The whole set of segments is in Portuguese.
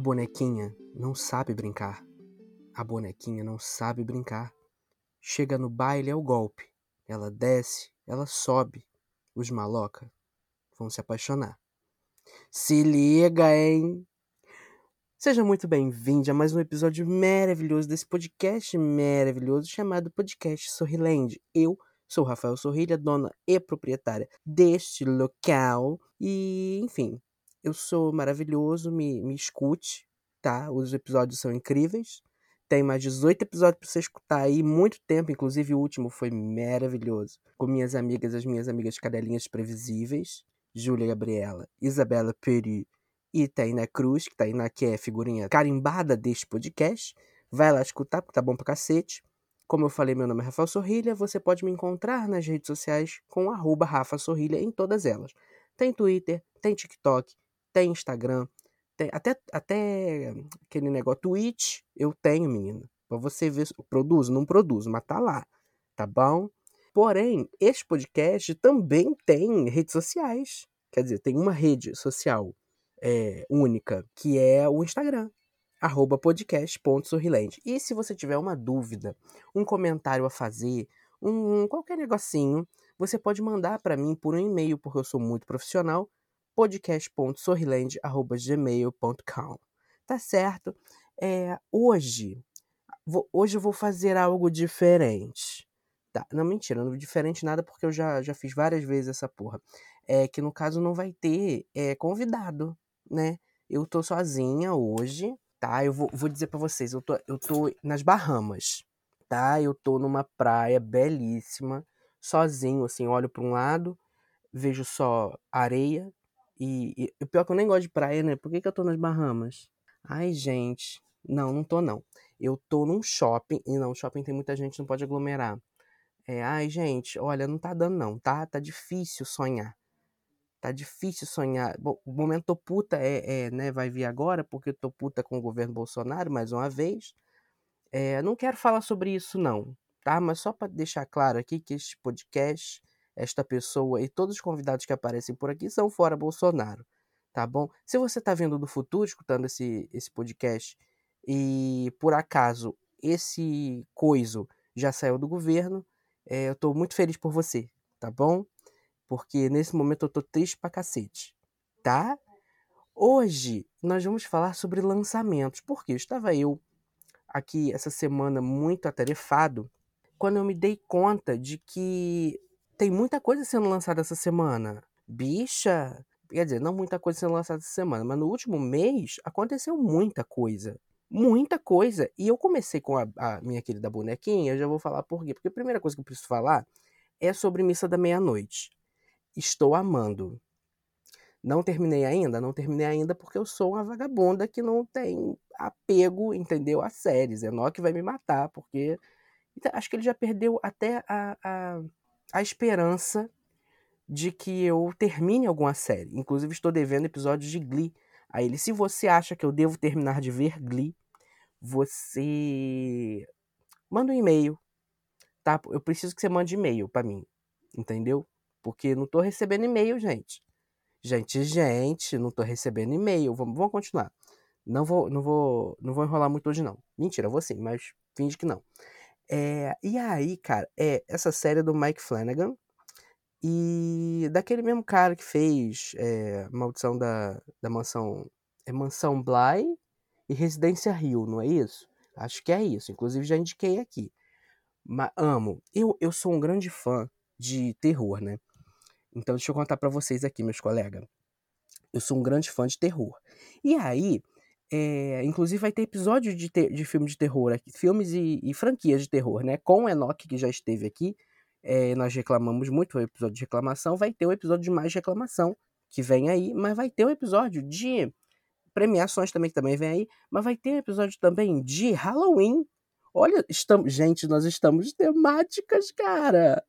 bonequinha não sabe brincar. A bonequinha não sabe brincar. Chega no baile é o golpe. Ela desce, ela sobe. Os maloca vão se apaixonar. Se liga, hein? Seja muito bem-vindo a mais um episódio maravilhoso desse podcast maravilhoso chamado Podcast Sorriland. Eu sou Rafael Sorrilha, dona e proprietária deste local. E, enfim, eu sou maravilhoso, me, me escute, tá? Os episódios são incríveis. Tem mais 18 episódios para você escutar aí, muito tempo, inclusive o último foi maravilhoso. Com minhas amigas, as minhas amigas cadelinhas previsíveis, Júlia Gabriela, Isabela Peri e Taina Cruz, que Taina que é figurinha carimbada deste podcast. Vai lá escutar, porque tá bom pra cacete. Como eu falei, meu nome é Rafael Sorrilha. Você pode me encontrar nas redes sociais com arroba Rafa Sorrilha em todas elas. Tem Twitter, tem TikTok, tem Instagram, tem até, até aquele negócio Twitch eu tenho, menina. Pra você ver, produzo, não produzo, mas tá lá, tá bom? Porém, este podcast também tem redes sociais. Quer dizer, tem uma rede social é, única, que é o Instagram, arroba podcast.sorrilente. E se você tiver uma dúvida, um comentário a fazer, um qualquer negocinho, você pode mandar para mim por um e-mail, porque eu sou muito profissional, podcast.sorrilende.gmail.com. Tá certo? É, hoje, vou, hoje eu vou fazer algo diferente. Tá, não, mentira, não diferente nada porque eu já, já fiz várias vezes essa porra. É que no caso não vai ter é, convidado, né? Eu tô sozinha hoje, tá? Eu vou, vou dizer para vocês, eu tô, eu tô nas Bahamas, tá? Eu tô numa praia belíssima, sozinho, assim, olho para um lado, vejo só areia, e, o pior é que eu nem gosto de praia, né? Por que, que eu tô nas Bahamas? Ai, gente. Não, não tô não. Eu tô num shopping, e não, shopping tem muita gente, não pode aglomerar. É, ai, gente, olha, não tá dando não, tá? Tá difícil sonhar. Tá difícil sonhar. Bom, o momento tô puta é, é, né, vai vir agora, porque eu tô puta com o governo Bolsonaro, mais uma vez. É, não quero falar sobre isso não, tá? Mas só para deixar claro aqui que este podcast esta pessoa e todos os convidados que aparecem por aqui são fora Bolsonaro, tá bom? Se você está vendo do futuro, escutando esse, esse podcast, e por acaso esse coiso já saiu do governo, é, eu estou muito feliz por você, tá bom? Porque nesse momento eu tô triste pra cacete, tá? Hoje nós vamos falar sobre lançamentos, porque estava eu aqui essa semana muito atarefado quando eu me dei conta de que tem muita coisa sendo lançada essa semana. Bicha! Quer dizer, não muita coisa sendo lançada essa semana, mas no último mês aconteceu muita coisa. Muita coisa. E eu comecei com a, a minha querida bonequinha, eu já vou falar por quê. Porque a primeira coisa que eu preciso falar é sobre Missa da Meia-Noite. Estou amando. Não terminei ainda? Não terminei ainda porque eu sou uma vagabunda que não tem apego, entendeu? A séries. Enoch vai me matar, porque. Então, acho que ele já perdeu até a, a a esperança de que eu termine alguma série. Inclusive, estou devendo episódios de Glee a ele. Se você acha que eu devo terminar de ver Glee, você manda um e-mail, tá? Eu preciso que você mande e-mail para mim, entendeu? Porque não tô recebendo e-mail, gente. Gente, gente, não tô recebendo e-mail. Vamos, vamos continuar. Não vou, não vou, não vou enrolar muito hoje não. Mentira, vou sim, mas finge que não. É, e aí, cara, é essa série do Mike Flanagan e daquele mesmo cara que fez é, Maldição da, da Mansão. É Mansão Bly e Residência Rio, não é isso? Acho que é isso. Inclusive já indiquei aqui. Mas amo. Eu, eu sou um grande fã de terror, né? Então deixa eu contar para vocês aqui, meus colegas. Eu sou um grande fã de terror. E aí, é, inclusive vai ter episódio de, ter, de filme de terror aqui, filmes e, e, franquias de terror, né? Com o Enoch, que já esteve aqui, é, nós reclamamos muito, foi o episódio de reclamação, vai ter o um episódio de mais reclamação, que vem aí, mas vai ter um episódio de premiações também, que também vem aí, mas vai ter um episódio também de Halloween. Olha, estamos, gente, nós estamos temáticas, cara!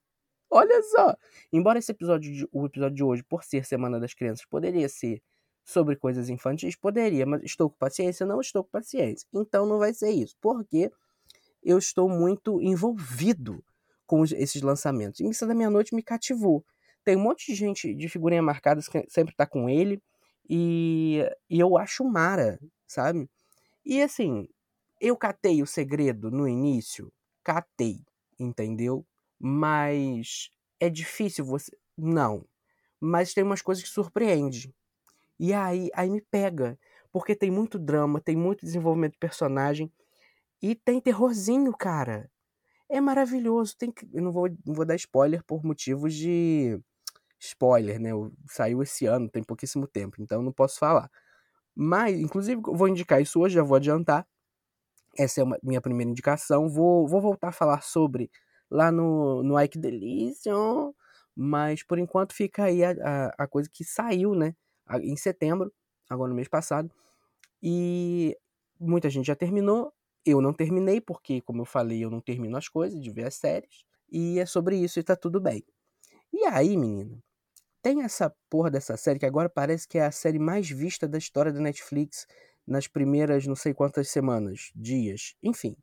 Olha só! Embora esse episódio, de, o episódio de hoje, por ser Semana das Crianças, poderia ser sobre coisas infantis? Poderia, mas estou com paciência? Não estou com paciência. Então não vai ser isso, porque eu estou muito envolvido com esses lançamentos. E Missa da Meia-Noite me cativou. Tem um monte de gente de figurinha marcada que sempre está com ele. E, e eu acho mara, sabe? E assim, eu catei o segredo no início, catei, entendeu? Mas é difícil você. Não. Mas tem umas coisas que surpreende. E aí, aí me pega. Porque tem muito drama, tem muito desenvolvimento de personagem. E tem terrorzinho, cara. É maravilhoso. Tem que... Eu não vou, não vou dar spoiler por motivos de. Spoiler, né? Saiu esse ano, tem pouquíssimo tempo, então não posso falar. Mas, inclusive, vou indicar isso hoje, já vou adiantar. Essa é a minha primeira indicação. Vou, vou voltar a falar sobre lá no, no Ike Delícia. Mas por enquanto fica aí a, a, a, coisa que saiu, né? Em setembro, agora no mês passado. E muita gente já terminou. Eu não terminei, porque, como eu falei, eu não termino as coisas de ver as séries. E é sobre isso e tá tudo bem. E aí, menino, tem essa porra dessa série que agora parece que é a série mais vista da história da Netflix nas primeiras não sei quantas semanas, dias, enfim,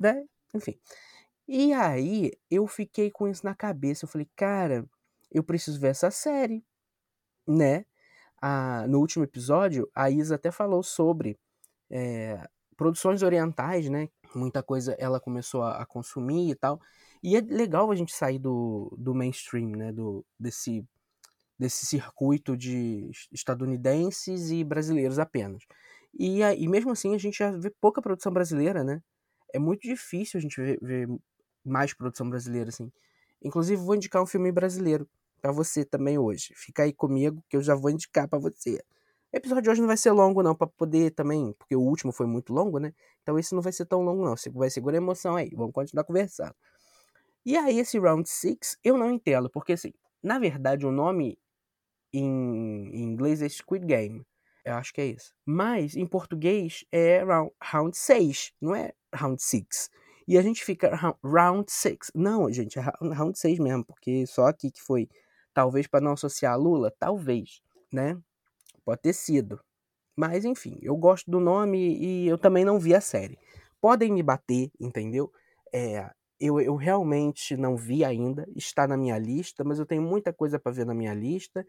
né? Enfim. E aí eu fiquei com isso na cabeça. Eu falei, cara, eu preciso ver essa série, né? Ah, no último episódio, a Isa até falou sobre é, produções orientais, né? Muita coisa ela começou a, a, consumir e tal. E é legal a gente sair do, do mainstream, né? Do, desse, desse circuito de estadunidenses e brasileiros apenas. E, e mesmo assim a gente já vê pouca produção brasileira, né? É muito difícil a gente ver, ver mais produção brasileira, assim. Inclusive, vou indicar um filme brasileiro para você também hoje. Fica aí comigo que eu já vou indicar para você. O episódio de hoje não vai ser longo, não, para poder também, porque o último foi muito longo, né? Então esse não vai ser tão longo, não. Você vai segurar a emoção aí. Vamos continuar conversando. E aí, esse Round 6, eu não entendo, porque assim, na verdade, o nome em, em inglês é Squid Game. Eu acho que é isso. Mas em português é round, round 6, não é round 6. E a gente fica round 6. Não, gente, é round 6 mesmo, porque só aqui que foi. Talvez para não associar a Lula, talvez, né? Pode ter sido. Mas enfim, eu gosto do nome e eu também não vi a série. Podem me bater, entendeu? É, eu, eu realmente não vi ainda, está na minha lista, mas eu tenho muita coisa para ver na minha lista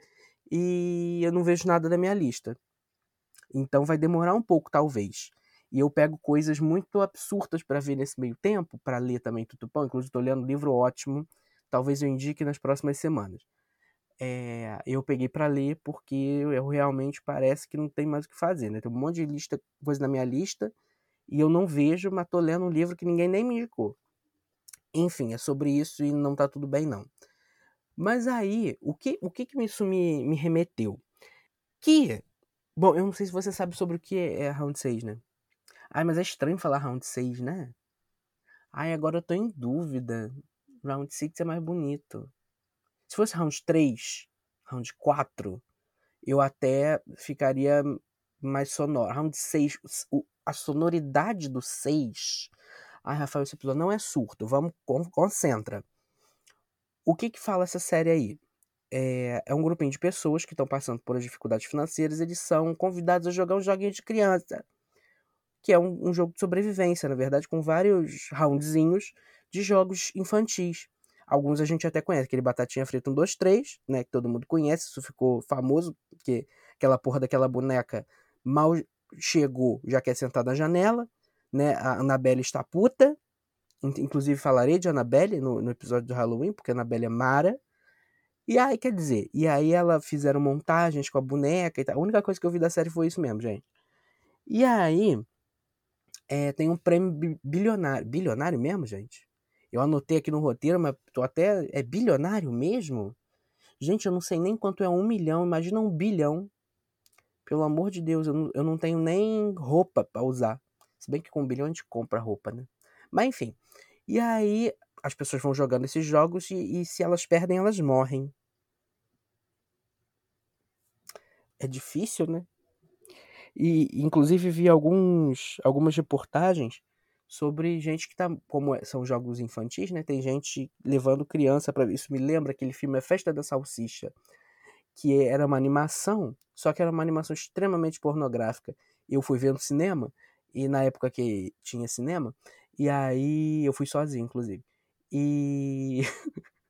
e eu não vejo nada da minha lista. Então vai demorar um pouco, talvez. E eu pego coisas muito absurdas para ver nesse meio tempo, para ler também Tutupão. Inclusive, estou lendo um livro ótimo. Talvez eu indique nas próximas semanas. É, eu peguei para ler porque eu realmente parece que não tem mais o que fazer, né? Tem um monte de lista, coisa na minha lista e eu não vejo, mas tô lendo um livro que ninguém nem me indicou. Enfim, é sobre isso e não tá tudo bem não. Mas aí, o que, o que, que isso me, me remeteu? Que Bom, eu não sei se você sabe sobre o que é Round 6, né? Ai, mas é estranho falar Round 6, né? Ai, agora eu tô em dúvida. Round 6 é mais bonito. Se fosse Round 3, Round 4, eu até ficaria mais sonoro. Round 6, a sonoridade do 6. Ai, Rafael, episódio não é surto. Vamos, concentra. O que que fala essa série aí? é, é um grupinho de pessoas que estão passando por dificuldades financeiras, eles são convidados a jogar um joguinho de criança, que é um, um jogo de sobrevivência, na verdade, com vários roundzinhos de jogos infantis. Alguns a gente até conhece, aquele Batatinha Frita 1, 2, 3, né, que todo mundo conhece, isso ficou famoso, porque aquela porra daquela boneca mal chegou, já quer sentar na janela, né, a Annabelle está puta, inclusive falarei de Annabelle no, no episódio do Halloween, porque a Annabelle é Mara, e aí, quer dizer, e aí ela fizeram montagens com a boneca e tal. A única coisa que eu vi da série foi isso mesmo, gente. E aí, é, tem um prêmio bilionário. Bilionário mesmo, gente? Eu anotei aqui no roteiro, mas tô até. É bilionário mesmo? Gente, eu não sei nem quanto é um milhão. Imagina um bilhão. Pelo amor de Deus, eu não, eu não tenho nem roupa para usar. Se bem que com um bilhão a gente compra roupa, né? Mas enfim. E aí, as pessoas vão jogando esses jogos e, e se elas perdem, elas morrem. É difícil, né? E inclusive vi alguns, algumas reportagens sobre gente que tá. Como é, são jogos infantis, né? Tem gente levando criança para Isso me lembra aquele filme A Festa da Salsicha, que era uma animação, só que era uma animação extremamente pornográfica. Eu fui ver no cinema, e na época que tinha cinema, e aí eu fui sozinho, inclusive. E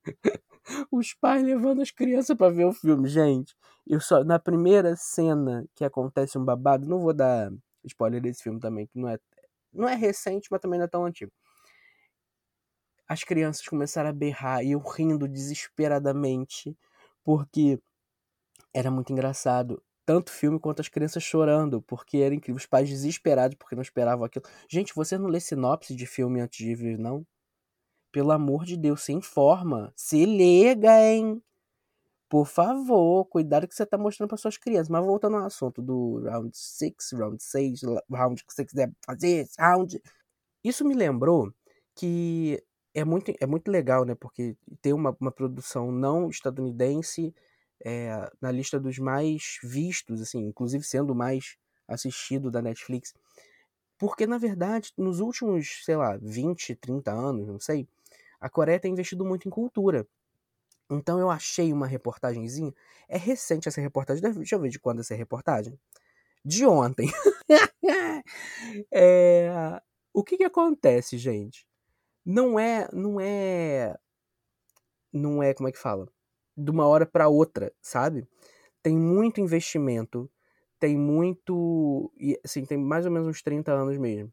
os pais levando as crianças para ver o filme, gente. Eu só na primeira cena que acontece um babado, não vou dar spoiler desse filme também, que não é, não é recente, mas também não é tão antigo. As crianças começaram a berrar e eu rindo desesperadamente, porque era muito engraçado. Tanto o filme quanto as crianças chorando, porque era incrível. Os pais desesperados porque não esperavam aquilo. Gente, você não lê sinopse de filme antes de ver, não? Pelo amor de Deus, se informa. Se liga, hein? Por favor, cuidado que você tá mostrando para suas crianças. Mas voltando ao assunto do round 6, round 6, round que você quiser fazer, round. Isso me lembrou que é muito, é muito legal, né? Porque tem uma, uma produção não estadunidense é, na lista dos mais vistos, assim, inclusive sendo mais assistido da Netflix. Porque, na verdade, nos últimos, sei lá, 20, 30 anos, não sei, a Coreia tem investido muito em cultura. Então eu achei uma reportagenzinha. É recente essa reportagem. Deixa eu ver de quando essa reportagem. De ontem. é... O que, que acontece, gente? Não é. Não é. Não é. Como é que fala? de uma hora para outra, sabe? Tem muito investimento, tem muito. Assim, tem mais ou menos uns 30 anos mesmo.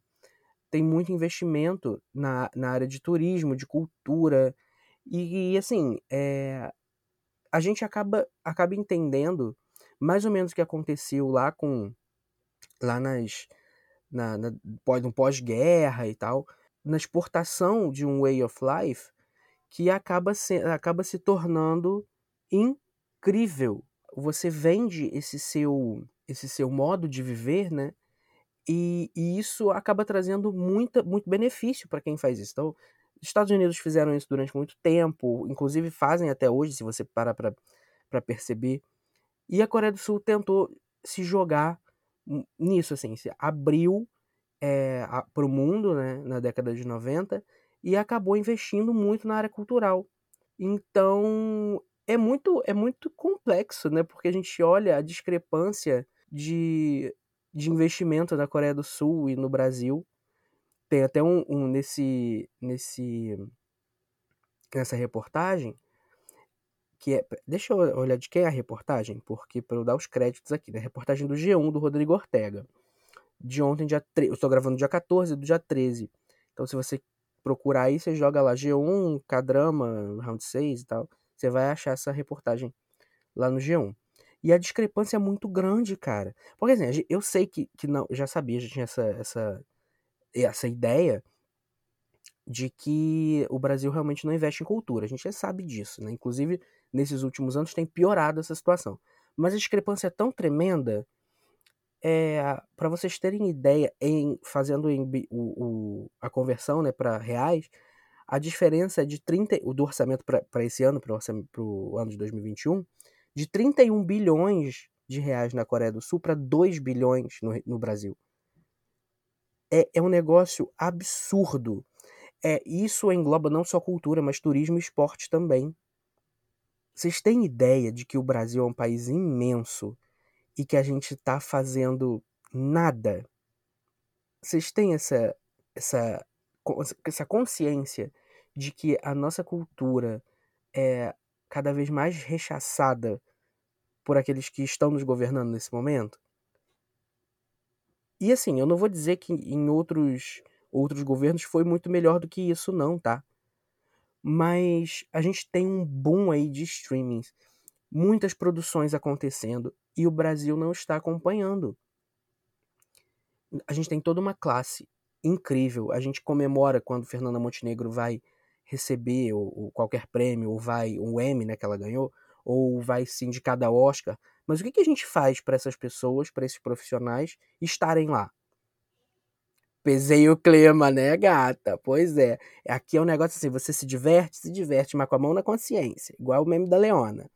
Tem muito investimento na, na área de turismo, de cultura. E, e assim, é, a gente acaba, acaba entendendo mais ou menos o que aconteceu lá com. lá nas. Na, na, no pós-guerra e tal, na exportação de um way of life que acaba se, acaba se tornando incrível. Você vende esse seu esse seu modo de viver, né? E, e isso acaba trazendo muita, muito benefício para quem faz isso. Então, Estados Unidos fizeram isso durante muito tempo, inclusive fazem até hoje, se você parar para perceber. E a Coreia do Sul tentou se jogar nisso, assim, se abriu é, para o mundo né, na década de 90 e acabou investindo muito na área cultural. Então, é muito, é muito complexo, né? Porque a gente olha a discrepância de, de investimento na Coreia do Sul e no Brasil. Tem até um, um nesse, nesse nessa reportagem que é, deixa eu olhar de quem é a reportagem, porque para eu dar os créditos aqui, né? Reportagem do G1 do Rodrigo Ortega. De ontem, dia 13, eu estou gravando dia 14 do dia 13. Então se você procurar aí, você joga lá G1, K-drama, Round 6 e tal. Você vai achar essa reportagem lá no G1. E a discrepância é muito grande, cara. Porque assim, eu sei que, que não, já sabia, já tinha essa, essa, essa ideia de que o Brasil realmente não investe em cultura. A gente já sabe disso, né? Inclusive, nesses últimos anos tem piorado essa situação. Mas a discrepância é tão tremenda, é, para vocês terem ideia, em fazendo em, o, o, a conversão né, para reais, a diferença é de 30, do orçamento para esse ano, para o ano de 2021, de 31 bilhões de reais na Coreia do Sul para 2 bilhões no, no Brasil. É, é um negócio absurdo. É, isso engloba não só cultura, mas turismo e esporte também. Vocês têm ideia de que o Brasil é um país imenso e que a gente está fazendo nada? Vocês têm essa, essa, essa consciência de que a nossa cultura é cada vez mais rechaçada por aqueles que estão nos governando nesse momento? E assim, eu não vou dizer que em outros outros governos foi muito melhor do que isso não, tá? Mas a gente tem um boom aí de streamings, muitas produções acontecendo e o Brasil não está acompanhando. A gente tem toda uma classe incrível. A gente comemora quando Fernanda Montenegro vai receber ou, ou qualquer prêmio, ou vai um Emmy né, que ela ganhou, ou vai ser indicada a Oscar. Mas o que, que a gente faz para essas pessoas, para esses profissionais estarem lá? Pesei o clima, né, gata? Pois é. Aqui é um negócio assim: você se diverte, se diverte, mas com a mão na consciência, igual o meme da Leona.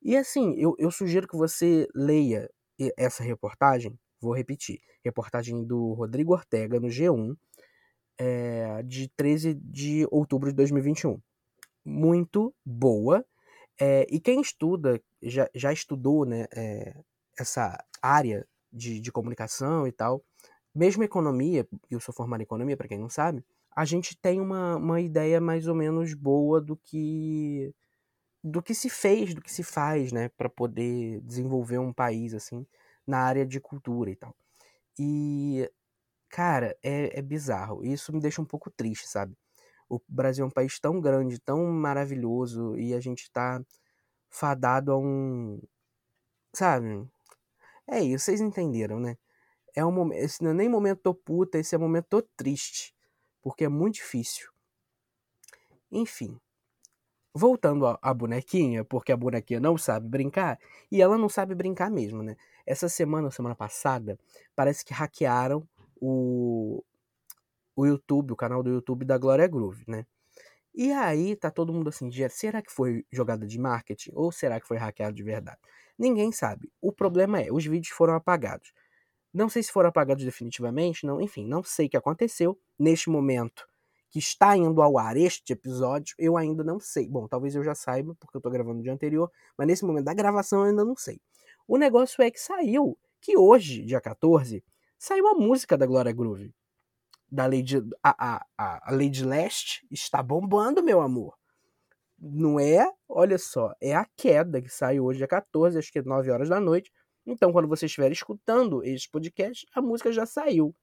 E assim, eu, eu sugiro que você leia essa reportagem. Vou repetir: reportagem do Rodrigo Ortega no G1, é, de 13 de outubro de 2021. Muito boa. É, e quem estuda, já, já estudou né, é, essa área de, de comunicação e tal, mesmo economia, eu sou formado em economia, para quem não sabe, a gente tem uma, uma ideia mais ou menos boa do que do que se fez, do que se faz, né, para poder desenvolver um país assim na área de cultura e tal. E, cara, é, é bizarro. Isso me deixa um pouco triste, sabe? O Brasil é um país tão grande, tão maravilhoso, e a gente tá fadado a um. Sabe? É isso, vocês entenderam, né? É um momento. Esse não é nem momento tô puta, esse é momento tô triste. Porque é muito difícil. Enfim. Voltando à bonequinha, porque a bonequinha não sabe brincar, e ela não sabe brincar mesmo, né? Essa semana, semana passada, parece que hackearam o, o YouTube, o canal do YouTube da Glória Groove, né? E aí tá todo mundo assim, será que foi jogada de marketing ou será que foi hackeado de verdade? Ninguém sabe. O problema é, os vídeos foram apagados. Não sei se foram apagados definitivamente, não, enfim, não sei o que aconteceu neste momento que está indo ao ar este episódio, eu ainda não sei. Bom, talvez eu já saiba, porque eu tô gravando no dia anterior, mas nesse momento da gravação eu ainda não sei. O negócio é que saiu, que hoje, dia 14, saiu a música da Glória Groove da Lady, a, a, a Lady Leste está bombando, meu amor. Não é? Olha só, é a queda que sai hoje, dia 14, acho que é 9 horas da noite. Então, quando você estiver escutando este podcast, a música já saiu.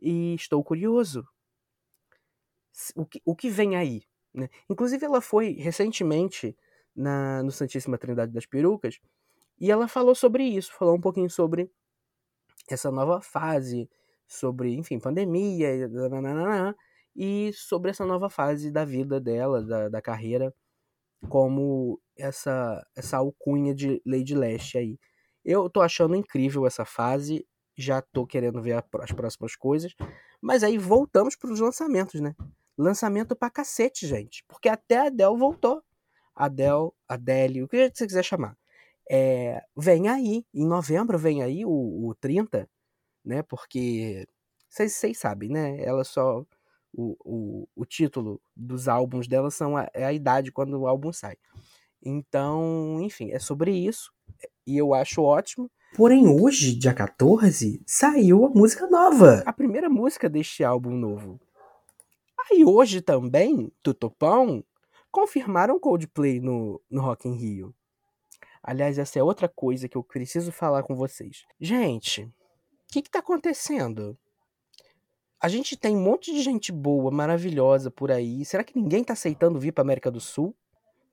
E estou curioso. O que, o que vem aí? Né? Inclusive, ela foi recentemente na, no Santíssima Trindade das Perucas e ela falou sobre isso, falou um pouquinho sobre essa nova fase sobre, enfim, pandemia e sobre essa nova fase da vida dela, da, da carreira, como essa, essa alcunha de Lady Leste aí. Eu tô achando incrível essa fase, já tô querendo ver as próximas coisas, mas aí voltamos para os lançamentos, né? Lançamento pra cacete, gente, porque até a Adele voltou. Adele, Adele, o que você quiser chamar. É, vem aí, em novembro vem aí o, o 30, né? Porque vocês sabem, né? Ela só. O, o, o título dos álbuns dela são a, é a idade quando o álbum sai. Então, enfim, é sobre isso. E eu acho ótimo. Porém, hoje, dia 14, saiu a música nova. A primeira música deste álbum novo. Aí hoje também, Tutupão, confirmaram Coldplay no, no Rock in Rio. Aliás, essa é outra coisa que eu preciso falar com vocês. Gente, que, que tá acontecendo? A gente tem um monte de gente boa, maravilhosa por aí. Será que ninguém tá aceitando vir pra América do Sul?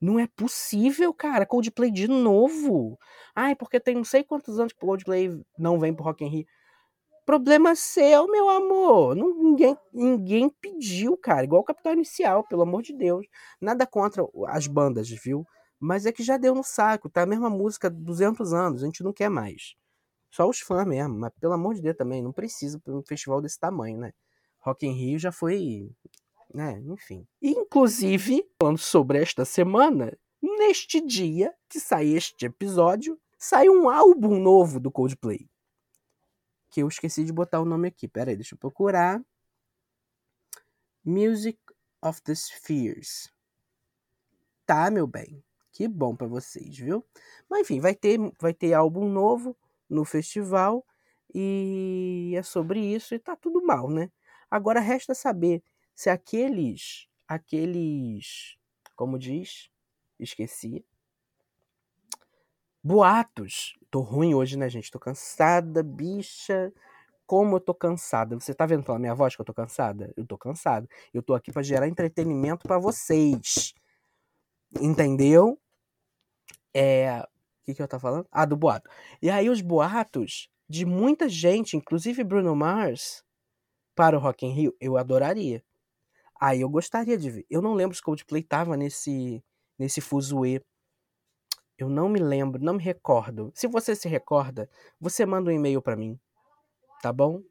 Não é possível, cara. Coldplay de novo. Ai, porque tem não sei quantos anos que Coldplay não vem pro Rock in Rio. Problema seu, meu amor. Não, ninguém, ninguém pediu, cara. Igual o Capital Inicial, pelo amor de Deus. Nada contra as bandas, viu? Mas é que já deu no saco. Tá a mesma música há 200 anos. A gente não quer mais. Só os fãs mesmo, mas pelo amor de Deus também, não precisa para um festival desse tamanho, né? Rock in Rio já foi, né, enfim. Inclusive, falando sobre esta semana, neste dia que sai este episódio, sai um álbum novo do Coldplay. Que eu esqueci de botar o nome aqui. Pera aí, deixa eu procurar. Music of the Spheres. Tá, meu bem. Que bom para vocês, viu? Mas enfim, vai ter, vai ter álbum novo no festival e é sobre isso e tá tudo mal, né? Agora resta saber se aqueles aqueles como diz, esqueci. Boatos. Tô ruim hoje, né, gente? Tô cansada, bicha. Como eu tô cansada. Você tá vendo pela minha voz que eu tô cansada? Eu tô cansada. Eu tô aqui para gerar entretenimento para vocês. Entendeu? É, que, que eu tava falando? Ah, do boato. E aí os boatos de muita gente, inclusive Bruno Mars, para o Rock in Rio, eu adoraria. Aí eu gostaria de ver. Eu não lembro se Coldplay tava nesse, nesse fuzuê. Eu não me lembro, não me recordo. Se você se recorda, você manda um e-mail para mim, tá bom?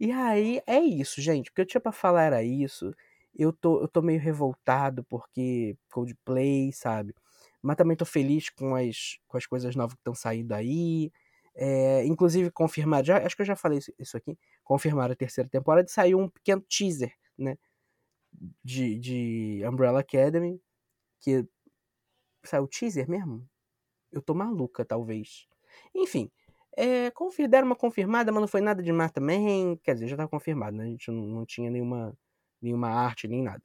E aí é isso, gente. O que eu tinha para falar era isso. Eu tô, eu tô meio revoltado porque Coldplay, sabe? Mas também tô feliz com as, com as coisas novas que estão saindo aí. É, inclusive, confirmar, já, acho que eu já falei isso, aqui, confirmar a terceira temporada e saiu um pequeno teaser, né? De, de Umbrella Academy, que saiu teaser mesmo? Eu tô maluca, talvez. Enfim, é, confir, deram uma confirmada, mas não foi nada demais também. Quer dizer, já tava confirmado, né? A gente não, não tinha nenhuma, nenhuma arte, nem nada.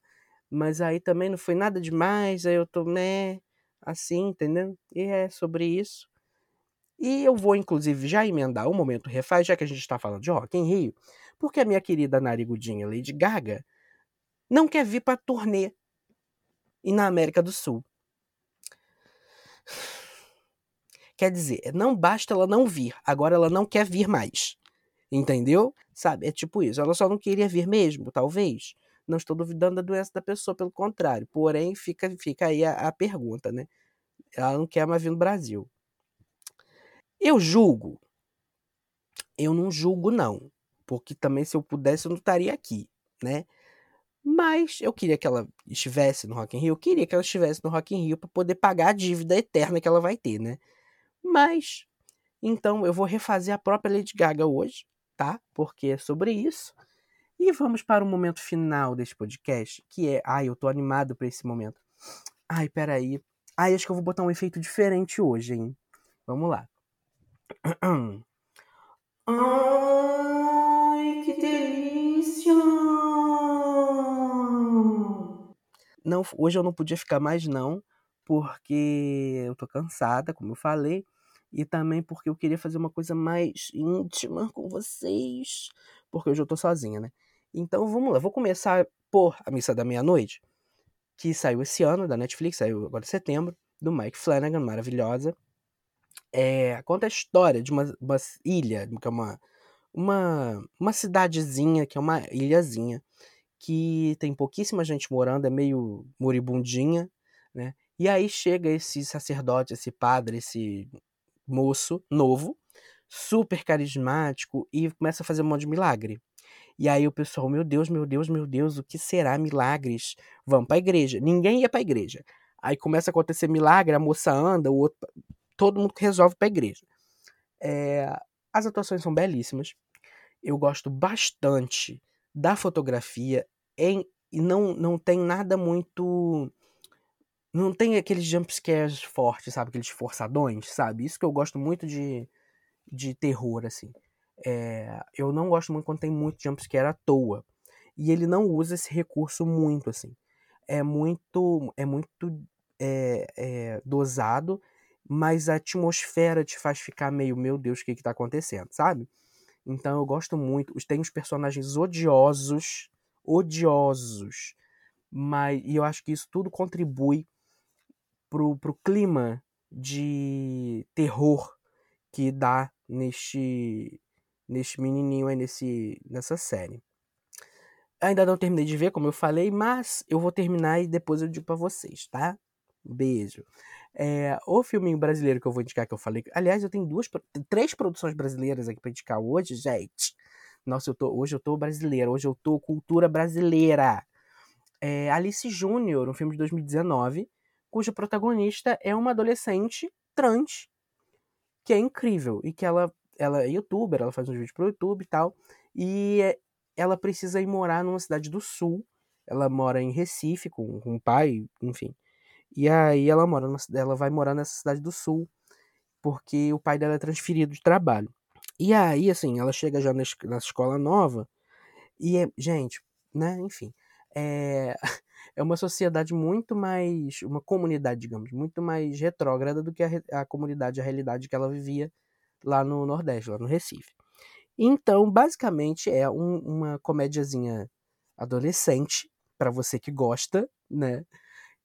Mas aí também não foi nada demais, aí eu tô, né? Assim, entendeu? E é sobre isso. E eu vou, inclusive, já emendar o momento refaz, já que a gente está falando de Rock em Rio, porque a minha querida narigudinha Lady Gaga não quer vir para turnê e na América do Sul. Quer dizer, não basta ela não vir, agora ela não quer vir mais. Entendeu? Sabe? É tipo isso. Ela só não queria vir mesmo, talvez. Não estou duvidando da doença da pessoa, pelo contrário. Porém, fica, fica aí a, a pergunta, né? Ela não quer mais vir no Brasil. Eu julgo. Eu não julgo, não. Porque também, se eu pudesse, eu não estaria aqui, né? Mas eu queria que ela estivesse no Rock in Rio. Eu queria que ela estivesse no Rock in Rio para poder pagar a dívida eterna que ela vai ter, né? Mas, então, eu vou refazer a própria Lady Gaga hoje, tá? Porque é sobre isso. E vamos para o momento final deste podcast, que é... Ai, eu tô animado para esse momento. Ai, peraí. Ai, acho que eu vou botar um efeito diferente hoje, hein? Vamos lá. Ai, que delícia! Não, hoje eu não podia ficar mais não, porque eu tô cansada, como eu falei, e também porque eu queria fazer uma coisa mais íntima com vocês, porque hoje eu tô sozinha, né? Então vamos lá, vou começar por A Missa da Meia-Noite, que saiu esse ano da Netflix, saiu agora em setembro, do Mike Flanagan, maravilhosa. É, conta a história de uma, uma ilha, que é uma, uma, uma cidadezinha, que é uma ilhazinha, que tem pouquíssima gente morando, é meio moribundinha, né? E aí chega esse sacerdote, esse padre, esse moço novo, super carismático e começa a fazer um monte de milagre. E aí o pessoal, meu Deus, meu Deus, meu Deus, o que será milagres? Vamos para a igreja. Ninguém ia para a igreja. Aí começa a acontecer milagre, a moça anda, o outro, todo mundo resolve para a igreja. É, as atuações são belíssimas. Eu gosto bastante da fotografia em, e não, não tem nada muito. Não tem aqueles jumpscares fortes, sabe? Aqueles forçadões, sabe? Isso que eu gosto muito de, de terror, assim. É, eu não gosto muito quando tem muito jumpscare à toa. E ele não usa esse recurso muito, assim. É muito, é muito é, é, dosado, mas a atmosfera te faz ficar meio, meu Deus, o que que tá acontecendo, sabe? Então eu gosto muito. Tem os personagens odiosos, odiosos, mas e eu acho que isso tudo contribui pro, pro clima de terror que dá neste neste menininho aí nesse nessa série. Ainda não terminei de ver, como eu falei, mas eu vou terminar e depois eu digo para vocês, tá? Beijo. É, o filminho brasileiro que eu vou indicar, que eu falei. Aliás, eu tenho duas, três produções brasileiras aqui pra indicar hoje, gente. Nossa, eu tô, hoje eu tô brasileira, hoje eu tô cultura brasileira. É Alice Júnior, um filme de 2019, cuja protagonista é uma adolescente trans, que é incrível, e que ela, ela é youtuber, ela faz uns vídeos pro YouTube e tal, e ela precisa ir morar numa cidade do sul. Ela mora em Recife com, com pai, enfim. E aí ela mora, ela vai morar nessa cidade do sul, porque o pai dela é transferido de trabalho. E aí, assim, ela chega já na escola nova, e é, gente, né, enfim, é, é uma sociedade muito mais, uma comunidade, digamos, muito mais retrógrada do que a, a comunidade, a realidade que ela vivia lá no Nordeste, lá no Recife. Então, basicamente, é um, uma comédiazinha adolescente, para você que gosta, né,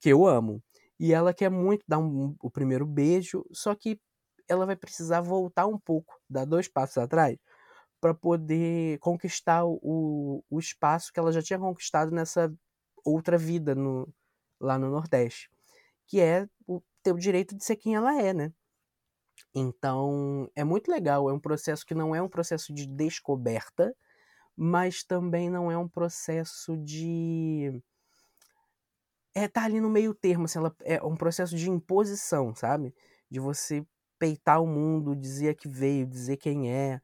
que eu amo. E ela quer muito dar um, o primeiro beijo, só que ela vai precisar voltar um pouco, dar dois passos atrás, para poder conquistar o, o espaço que ela já tinha conquistado nessa outra vida no, lá no Nordeste, que é o, ter o direito de ser quem ela é, né? Então, é muito legal, é um processo que não é um processo de descoberta, mas também não é um processo de é tá ali no meio termo, assim, ela, é um processo de imposição, sabe? De você peitar o mundo, dizer que veio, dizer quem é.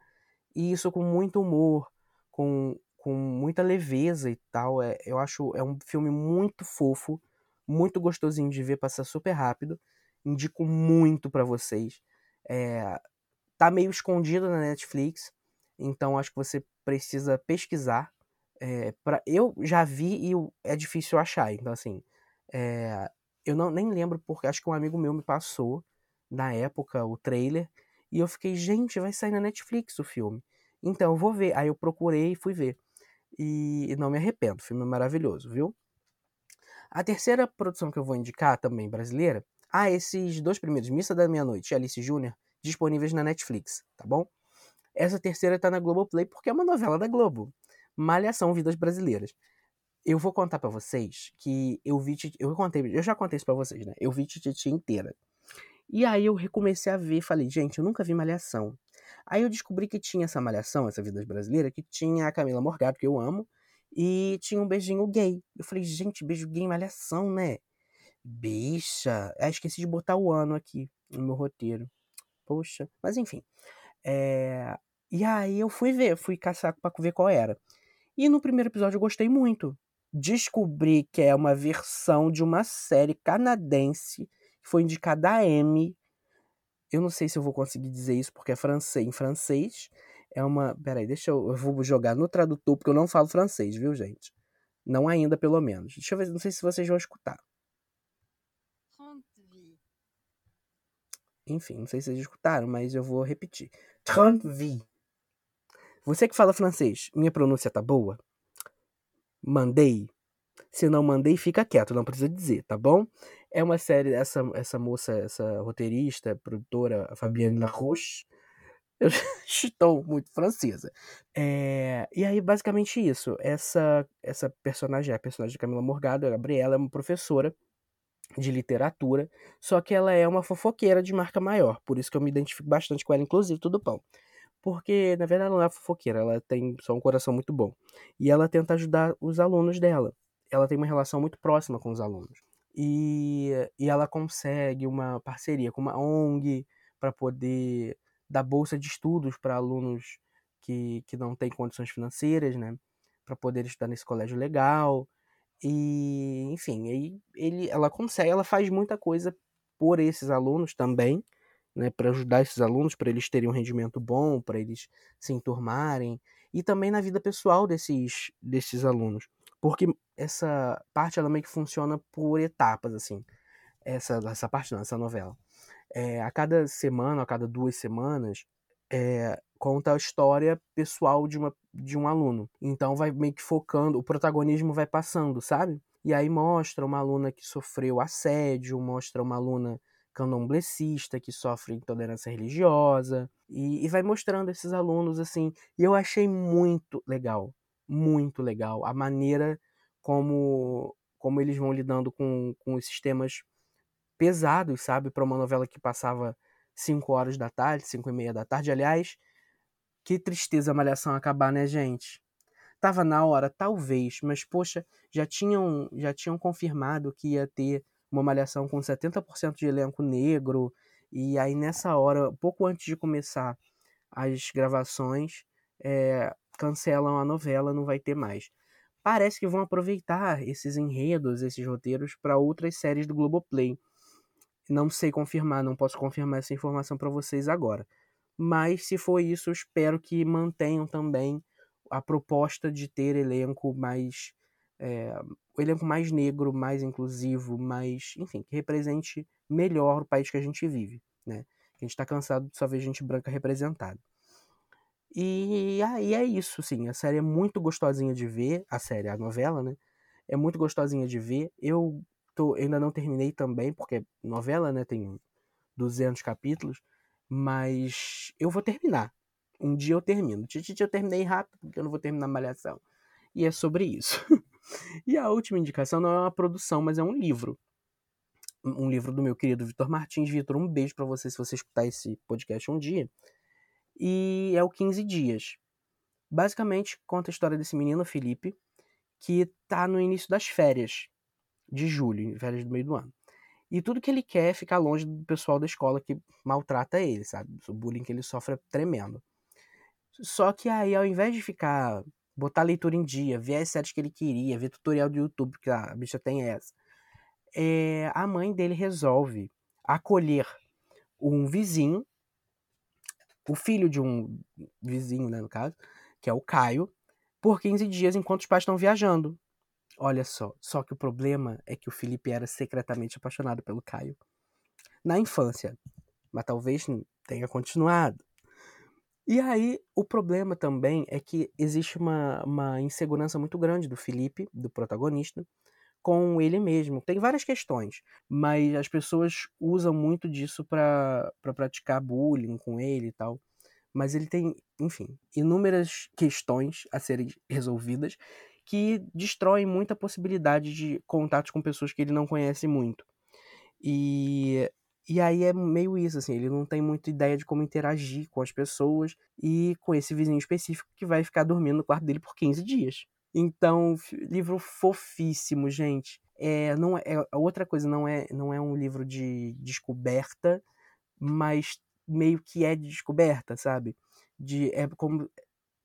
E isso com muito humor, com, com muita leveza e tal. É, eu acho é um filme muito fofo, muito gostosinho de ver, passar super rápido. Indico muito para vocês. É, tá meio escondido na Netflix, então acho que você precisa pesquisar. É, pra, eu já vi e é difícil achar, então assim, é, eu não, nem lembro porque acho que um amigo meu me passou na época o trailer E eu fiquei, gente, vai sair na Netflix o filme. Então eu vou ver. Aí eu procurei e fui ver. E não me arrependo, o filme é maravilhoso, viu? A terceira produção que eu vou indicar, também brasileira, ah, esses dois primeiros, Missa da Meia-Noite e Alice Júnior, disponíveis na Netflix, tá bom? Essa terceira tá na Globoplay porque é uma novela da Globo. Malhação Vidas Brasileiras. Eu vou contar para vocês que eu vi eu contei, eu já contei isso para vocês, né? Eu vi Titi inteira. E aí eu recomecei a ver, falei, gente, eu nunca vi Malhação. Aí eu descobri que tinha essa Malhação, essa Vidas Brasileiras, que tinha a Camila Morgado, que eu amo, e tinha um beijinho gay. Eu falei, gente, beijo gay Malhação, né? Bicha. Ah, esqueci de botar o ano aqui no meu roteiro. Poxa. Mas enfim. É... E aí eu fui ver, fui caçar pra ver qual era. E no primeiro episódio eu gostei muito. Descobri que é uma versão de uma série canadense que foi indicada a Emmy. Eu não sei se eu vou conseguir dizer isso porque é francês, em francês. É uma. Peraí, deixa eu. Eu vou jogar no tradutor porque eu não falo francês, viu, gente? Não ainda, pelo menos. Deixa eu ver, não sei se vocês vão escutar. Enfim, não sei se vocês escutaram, mas eu vou repetir. Trente vie. Você que fala francês, minha pronúncia tá boa? Mandei. Se não mandei, fica quieto, não precisa dizer, tá bom? É uma série, essa, essa moça, essa roteirista, produtora, Fabienne Laroche. Eu estou muito francesa. É, e aí, basicamente isso. Essa, essa personagem, a personagem de Camila Morgado, a Gabriela, é uma professora de literatura, só que ela é uma fofoqueira de marca maior, por isso que eu me identifico bastante com ela, inclusive tudo pão. Porque, na verdade, ela não é fofoqueira, ela tem só um coração muito bom. E ela tenta ajudar os alunos dela. Ela tem uma relação muito próxima com os alunos. E, e ela consegue uma parceria com uma ONG para poder dar bolsa de estudos para alunos que, que não têm condições financeiras, né? Para poder estudar nesse colégio legal. E, enfim, aí ele, ela consegue, ela faz muita coisa por esses alunos também, né, para ajudar esses alunos, para eles terem um rendimento bom, para eles se enturmarem, e também na vida pessoal desses, desses alunos. Porque essa parte ela meio que funciona por etapas, assim. Essa, essa parte não, essa novela. É, a cada semana, a cada duas semanas, é, conta a história pessoal de, uma, de um aluno. Então vai meio que focando, o protagonismo vai passando, sabe? E aí mostra uma aluna que sofreu assédio, mostra uma aluna candomblessista que sofre intolerância religiosa e, e vai mostrando esses alunos assim. E eu achei muito legal, muito legal a maneira como como eles vão lidando com, com esses temas pesados, sabe? Para uma novela que passava 5 horas da tarde, 5 e meia da tarde. Aliás, que tristeza a malhação acabar, né, gente? Tava na hora, talvez, mas poxa, já tinham, já tinham confirmado que ia ter uma malhação com 70% de elenco negro, e aí nessa hora, pouco antes de começar as gravações, é, cancelam a novela, não vai ter mais. Parece que vão aproveitar esses enredos, esses roteiros para outras séries do Globoplay. Não sei confirmar, não posso confirmar essa informação para vocês agora. Mas se for isso, eu espero que mantenham também a proposta de ter elenco mais. É, o elenco mais negro, mais inclusivo, mais. enfim, que represente melhor o país que a gente vive. Né? A gente está cansado de só ver gente branca representada. E aí é isso, sim. A série é muito gostosinha de ver. A série, a novela, né? É muito gostosinha de ver. Eu tô, ainda não terminei também, porque novela, né? Tem 200 capítulos. Mas eu vou terminar. Um dia eu termino. Titi, eu terminei rápido, porque eu não vou terminar a malhação. E é sobre isso. e a última indicação não é uma produção, mas é um livro. Um livro do meu querido Vitor Martins. Vitor, um beijo para você se você escutar esse podcast um dia. E é o 15 Dias. Basicamente, conta a história desse menino, Felipe, que tá no início das férias de julho, férias do meio do ano. E tudo que ele quer é ficar longe do pessoal da escola que maltrata ele, sabe? O bullying que ele sofre é tremendo. Só que aí, ao invés de ficar, botar a leitura em dia, ver as séries que ele queria, ver tutorial do YouTube, que a bicha tem essa, é, a mãe dele resolve acolher um vizinho, o filho de um vizinho, né, no caso, que é o Caio, por 15 dias enquanto os pais estão viajando. Olha só, só que o problema é que o Felipe era secretamente apaixonado pelo Caio. Na infância. mas talvez tenha continuado. E aí, o problema também é que existe uma, uma insegurança muito grande do Felipe, do protagonista, com ele mesmo. Tem várias questões, mas as pessoas usam muito disso para praticar bullying com ele e tal. Mas ele tem, enfim, inúmeras questões a serem resolvidas que destroem muita possibilidade de contatos com pessoas que ele não conhece muito. E e aí é meio isso, assim, ele não tem muita ideia de como interagir com as pessoas e com esse vizinho específico que vai ficar dormindo no quarto dele por 15 dias. Então, livro fofíssimo, gente. É, não é, outra coisa, não é, não é um livro de descoberta, mas meio que é de descoberta, sabe? De, é como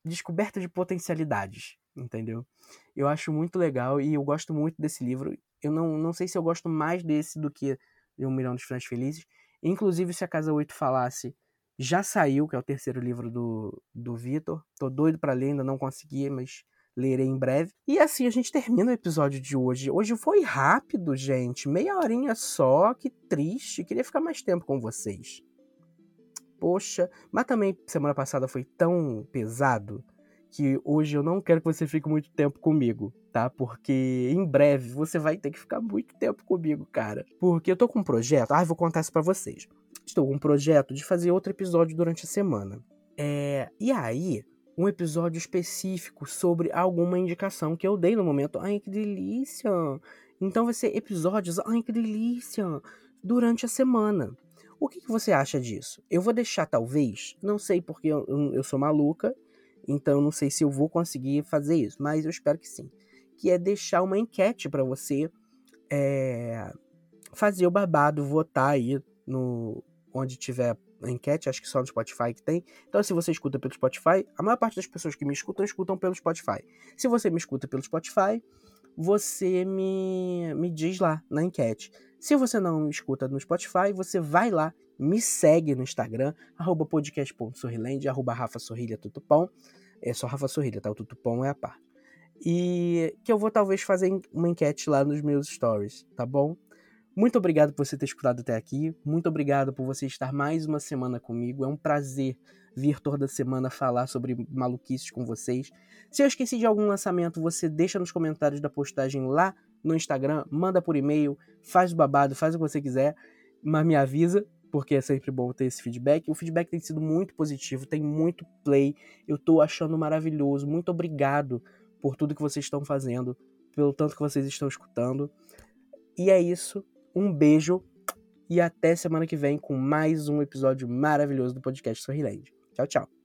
descoberta de potencialidades, entendeu? Eu acho muito legal e eu gosto muito desse livro. Eu não, não sei se eu gosto mais desse do que de Um Milhão de Finais Felizes. Inclusive, se a Casa 8 falasse, já saiu, que é o terceiro livro do, do Vitor. Tô doido para ler, ainda não consegui, mas lerei em breve. E assim a gente termina o episódio de hoje. Hoje foi rápido, gente. Meia horinha só, que triste. Queria ficar mais tempo com vocês. Poxa, mas também semana passada foi tão pesado que hoje eu não quero que você fique muito tempo comigo, tá? Porque em breve você vai ter que ficar muito tempo comigo, cara. Porque eu tô com um projeto, ah, vou contar isso pra vocês. Estou com um projeto de fazer outro episódio durante a semana. É, e aí, um episódio específico sobre alguma indicação que eu dei no momento. Ai, que delícia! Então vai ser episódios, ai, que delícia! Durante a semana. O que, que você acha disso? Eu vou deixar, talvez, não sei porque eu, eu sou maluca, então não sei se eu vou conseguir fazer isso, mas eu espero que sim. Que é deixar uma enquete para você é, fazer o babado, votar aí no onde tiver a enquete, acho que só no Spotify que tem. Então, se você escuta pelo Spotify, a maior parte das pessoas que me escutam, escutam pelo Spotify. Se você me escuta pelo Spotify, você me, me diz lá na enquete. Se você não escuta no Spotify, você vai lá me segue no Instagram, arroba podcast.sorrilende, arroba Rafa Sorrilha Tutupom. É só Rafa Sorrilha, tá? O Tutupom é a par. E que eu vou talvez fazer uma enquete lá nos meus stories, tá bom? Muito obrigado por você ter escutado até aqui. Muito obrigado por você estar mais uma semana comigo. É um prazer vir toda semana falar sobre maluquices com vocês. Se eu esqueci de algum lançamento, você deixa nos comentários da postagem lá no Instagram, manda por e-mail, faz o babado, faz o que você quiser, mas me avisa porque é sempre bom ter esse feedback. O feedback tem sido muito positivo, tem muito play. Eu tô achando maravilhoso. Muito obrigado por tudo que vocês estão fazendo, pelo tanto que vocês estão escutando. E é isso. Um beijo e até semana que vem com mais um episódio maravilhoso do podcast Sorriland. Tchau, tchau.